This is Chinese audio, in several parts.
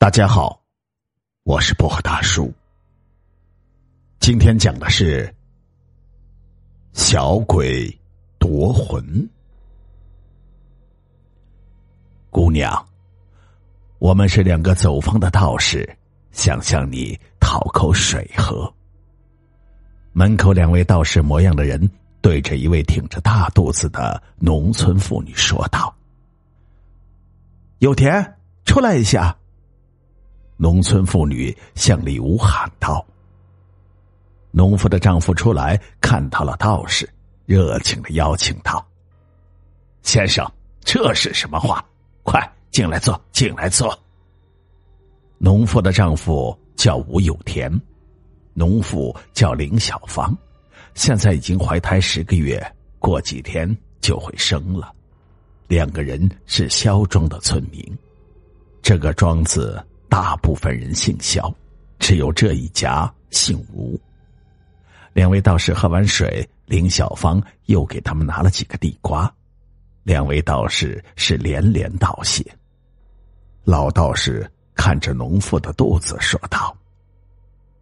大家好，我是薄荷大叔。今天讲的是小鬼夺魂。姑娘，我们是两个走方的道士，想向你讨口水喝。门口两位道士模样的人对着一位挺着大肚子的农村妇女说道：“有田，出来一下。”农村妇女向里屋喊道：“农妇的丈夫出来，看到了道士，热情的邀请道：‘先生，这是什么话？快进来坐，进来坐。’农妇的丈夫叫吴有田，农妇叫林小芳，现在已经怀胎十个月，过几天就会生了。两个人是肖庄的村民，这个庄子。”大部分人姓肖，只有这一家姓吴。两位道士喝完水，林小芳又给他们拿了几个地瓜。两位道士是连连道谢。老道士看着农妇的肚子说道：“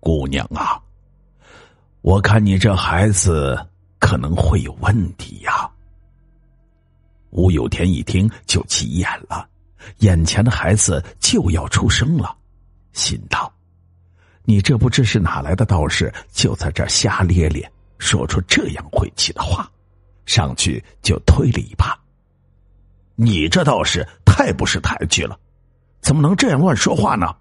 姑娘啊，我看你这孩子可能会有问题呀。”吴有田一听就急眼了。眼前的孩子就要出生了，心道：“你这不知是哪来的道士，就在这瞎咧咧，说出这样晦气的话。”上去就推了一把。你这道士太不识抬举了，怎么能这样乱说话呢？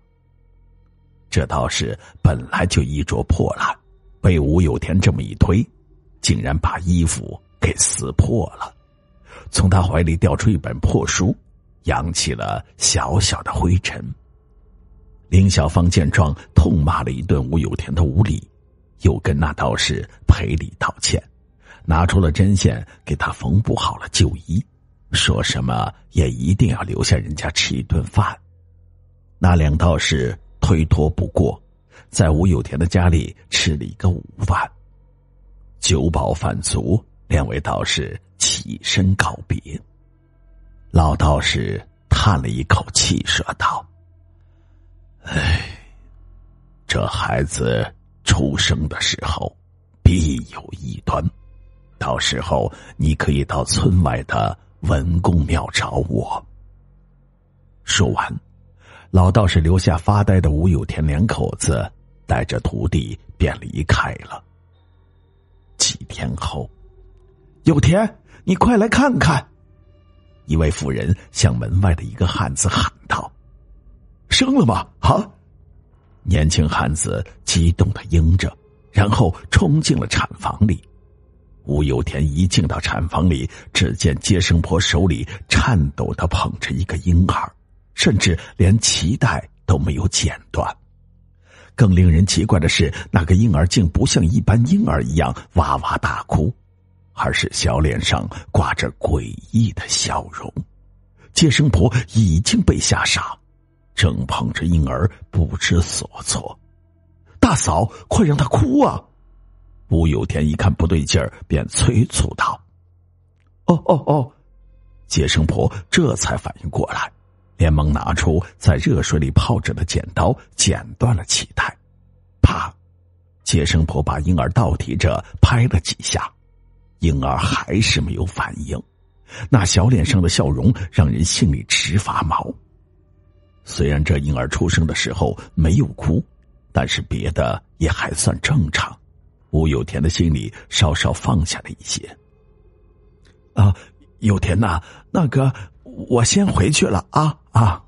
这道士本来就衣着破烂，被吴有田这么一推，竟然把衣服给撕破了，从他怀里掉出一本破书。扬起了小小的灰尘。林小芳见状，痛骂了一顿吴有田的无礼，又跟那道士赔礼道歉，拿出了针线给他缝补好了旧衣，说什么也一定要留下人家吃一顿饭。那两道士推脱不过，在吴有田的家里吃了一个午饭，酒饱饭足，两位道士起身告别。老道士叹了一口气，说道：“唉，这孩子出生的时候必有异端，到时候你可以到村外的文公庙找我。”说完，老道士留下发呆的吴有田两口子，带着徒弟便离开了。几天后，有田，你快来看看。一位妇人向门外的一个汉子喊道：“生了吗？”啊！年轻汉子激动的应着，然后冲进了产房里。吴有田一进到产房里，只见接生婆手里颤抖的捧着一个婴儿，甚至连脐带都没有剪断。更令人奇怪的是，那个婴儿竟不像一般婴儿一样哇哇大哭。而是小脸上挂着诡异的笑容，接生婆已经被吓傻，正捧着婴儿不知所措。大嫂，快让他哭啊！吴有田一看不对劲儿，便催促道：“哦哦哦！”接生婆这才反应过来，连忙拿出在热水里泡着的剪刀，剪断了脐带。啪！接生婆把婴儿倒提着拍了几下。婴儿还是没有反应，那小脸上的笑容让人心里直发毛。虽然这婴儿出生的时候没有哭，但是别的也还算正常。吴有田的心里稍稍放下了一些。啊，有田呐，那个我先回去了啊啊！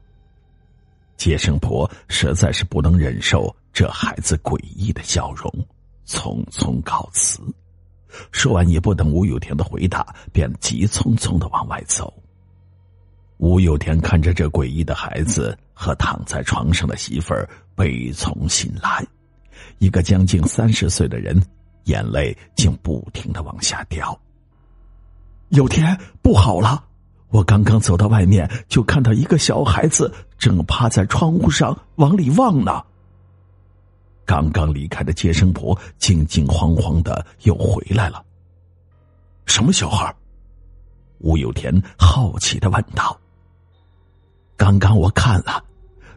接生婆实在是不能忍受这孩子诡异的笑容，匆匆告辞。说完，也不等吴有田的回答，便急匆匆的往外走。吴有田看着这诡异的孩子和躺在床上的媳妇儿，悲从心来。一个将近三十岁的人，眼泪竟不停的往下掉。有田，不好了！我刚刚走到外面，就看到一个小孩子正趴在窗户上往里望呢。刚刚离开的接生婆惊惊慌慌的又回来了。什么小孩？吴有田好奇的问道。刚刚我看了，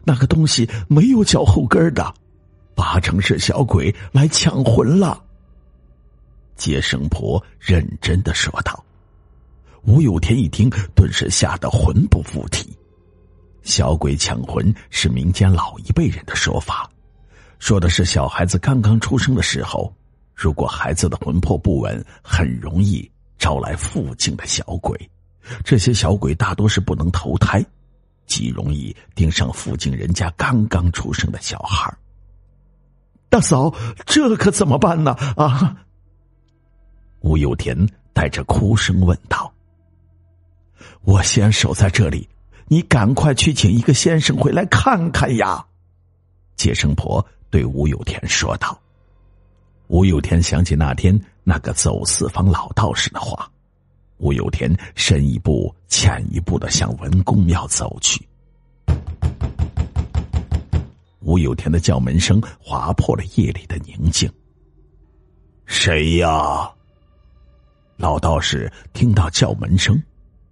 那个东西没有脚后跟的，八成是小鬼来抢魂了。”接生婆认真的说道。吴有田一听，顿时吓得魂不附体。小鬼抢魂是民间老一辈人的说法，说的是小孩子刚刚出生的时候，如果孩子的魂魄不稳，很容易招来附近的小鬼。这些小鬼大多是不能投胎，极容易盯上附近人家刚刚出生的小孩。大嫂，这可怎么办呢？啊！吴有田带着哭声问道：“我先守在这里。”你赶快去请一个先生回来看看呀！接生婆对吴有田说道。吴有田想起那天那个走四方老道士的话，吴有田深一步浅一步的向文公庙走去。吴有田的叫门声划破了夜里的宁静。谁呀？老道士听到叫门声。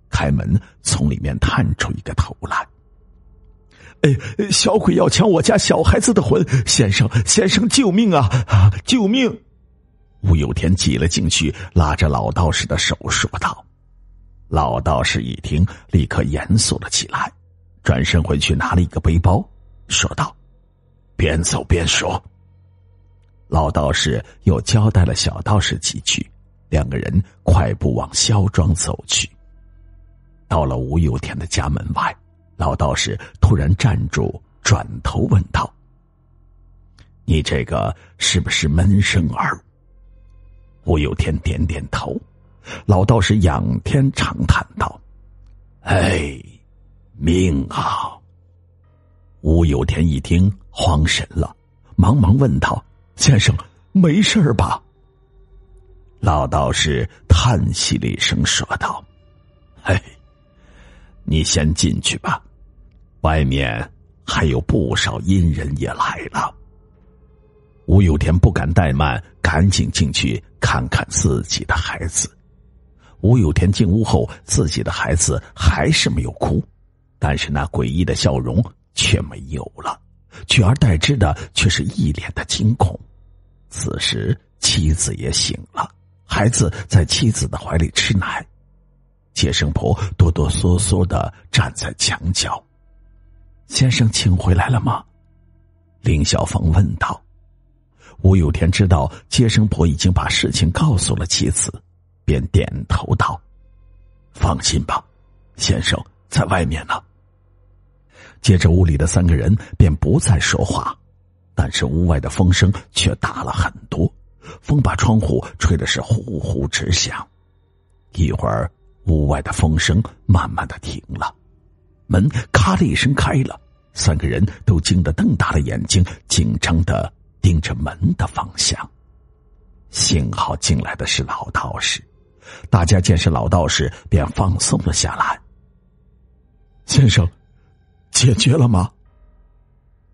开门，从里面探出一个头来。哎，小鬼要抢我家小孩子的魂，先生，先生，救命啊啊！救命！吴有田挤了进去，拉着老道士的手说道。老道士一听，立刻严肃了起来，转身回去拿了一个背包，说道：“边走边说。”老道士又交代了小道士几句，两个人快步往萧庄走去。到了吴有田的家门外，老道士突然站住，转头问道：“你这个是不是闷声儿？”吴有天点点头。老道士仰天长叹道：“哎，命啊！”吴有天一听，慌神了，忙忙问道：“先生，没事吧？”老道士叹息了一声，说道：“哎。”你先进去吧，外面还有不少阴人也来了。吴有田不敢怠慢，赶紧进去看看自己的孩子。吴有田进屋后，自己的孩子还是没有哭，但是那诡异的笑容却没有了，取而代之的却是一脸的惊恐。此时妻子也醒了，孩子在妻子的怀里吃奶。接生婆哆哆嗦嗦的站在墙角，先生请回来了吗？林小芳问道。吴有田知道接生婆已经把事情告诉了妻子，便点头道：“放心吧，先生在外面呢。”接着屋里的三个人便不再说话，但是屋外的风声却大了很多，风把窗户吹的是呼呼直响，一会儿。屋外的风声慢慢的停了，门咔的一声开了，三个人都惊得瞪大了眼睛，紧张的盯着门的方向。幸好进来的是老道士，大家见是老道士，便放松了下来。先生，解决了吗？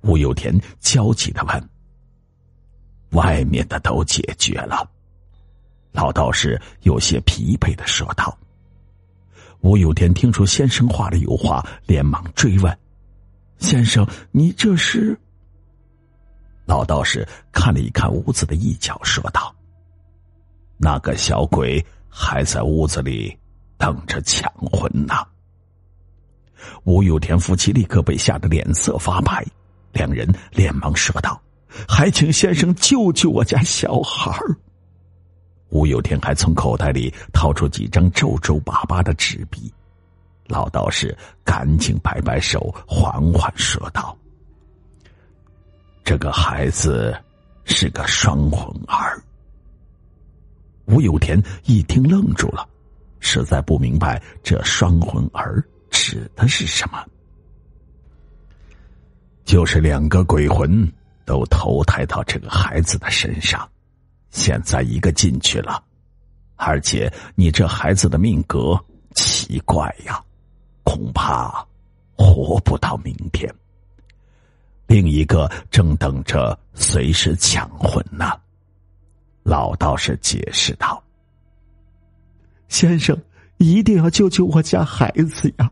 吴有田焦急的问。外面的都解决了，老道士有些疲惫的说道。吴有田听出先生话里有话，连忙追问：“先生，你这是？”老道士看了一看屋子的一角，说道：“那个小鬼还在屋子里等着抢魂呢。”吴有田夫妻立刻被吓得脸色发白，两人连忙说道：“还请先生救救我家小孩儿。”吴有天还从口袋里掏出几张皱皱巴巴的纸币，老道士赶紧摆摆手，缓缓说道：“这个孩子是个双魂儿。”吴有田一听愣住了，实在不明白这双魂儿指的是什么。就是两个鬼魂都投胎到这个孩子的身上。现在一个进去了，而且你这孩子的命格奇怪呀，恐怕活不到明天。另一个正等着随时抢魂呢。老道士解释道：“先生一定要救救我家孩子呀！”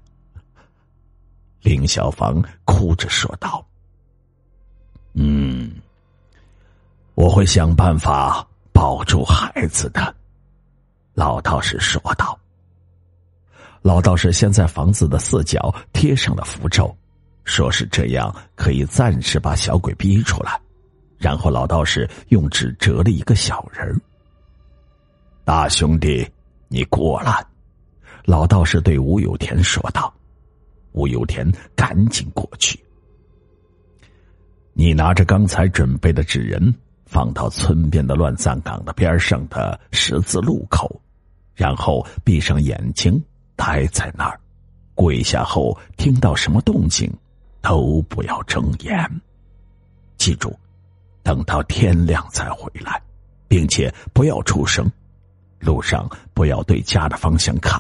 林小芳哭着说道：“嗯，我会想办法保住孩子的。”老道士说道。老道士先在房子的四角贴上了符咒，说是这样可以暂时把小鬼逼出来。然后老道士用纸折了一个小人大兄弟，你过来。老道士对吴有田说道。吴有田赶紧过去。你拿着刚才准备的纸人，放到村边的乱葬岗的边上的十字路口，然后闭上眼睛，待在那儿。跪下后，听到什么动静，都不要睁眼。记住，等到天亮再回来，并且不要出声。路上不要对家的方向看。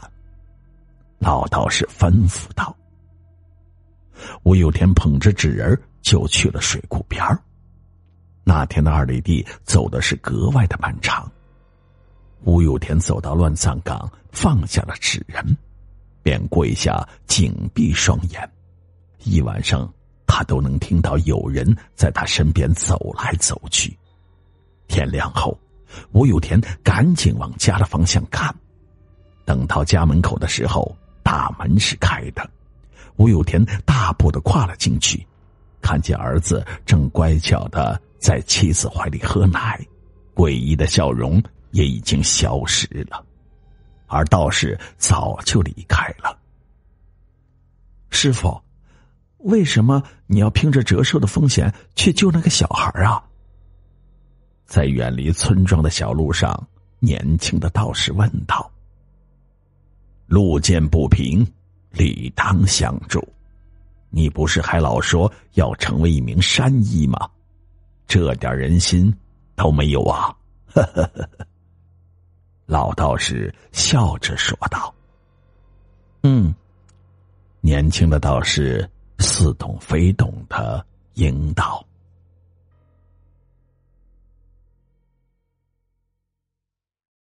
老道士吩咐道。吴有田捧着纸人就去了水库边儿那天的二里地走的是格外的漫长。吴有田走到乱葬岗，放下了纸人，便跪下，紧闭双眼。一晚上，他都能听到有人在他身边走来走去。天亮后，吴有田赶紧往家的方向看。等到家门口的时候，大门是开的。吴有田大步的跨了进去，看见儿子正乖巧的在妻子怀里喝奶，诡异的笑容也已经消失了，而道士早就离开了。师傅，为什么你要拼着折寿的风险去救那个小孩啊？在远离村庄的小路上，年轻的道士问道：“路见不平。”理当相助，你不是还老说要成为一名山医吗？这点人心都没有啊！老道士笑着说道：“嗯。”年轻的道士似懂非懂的应道。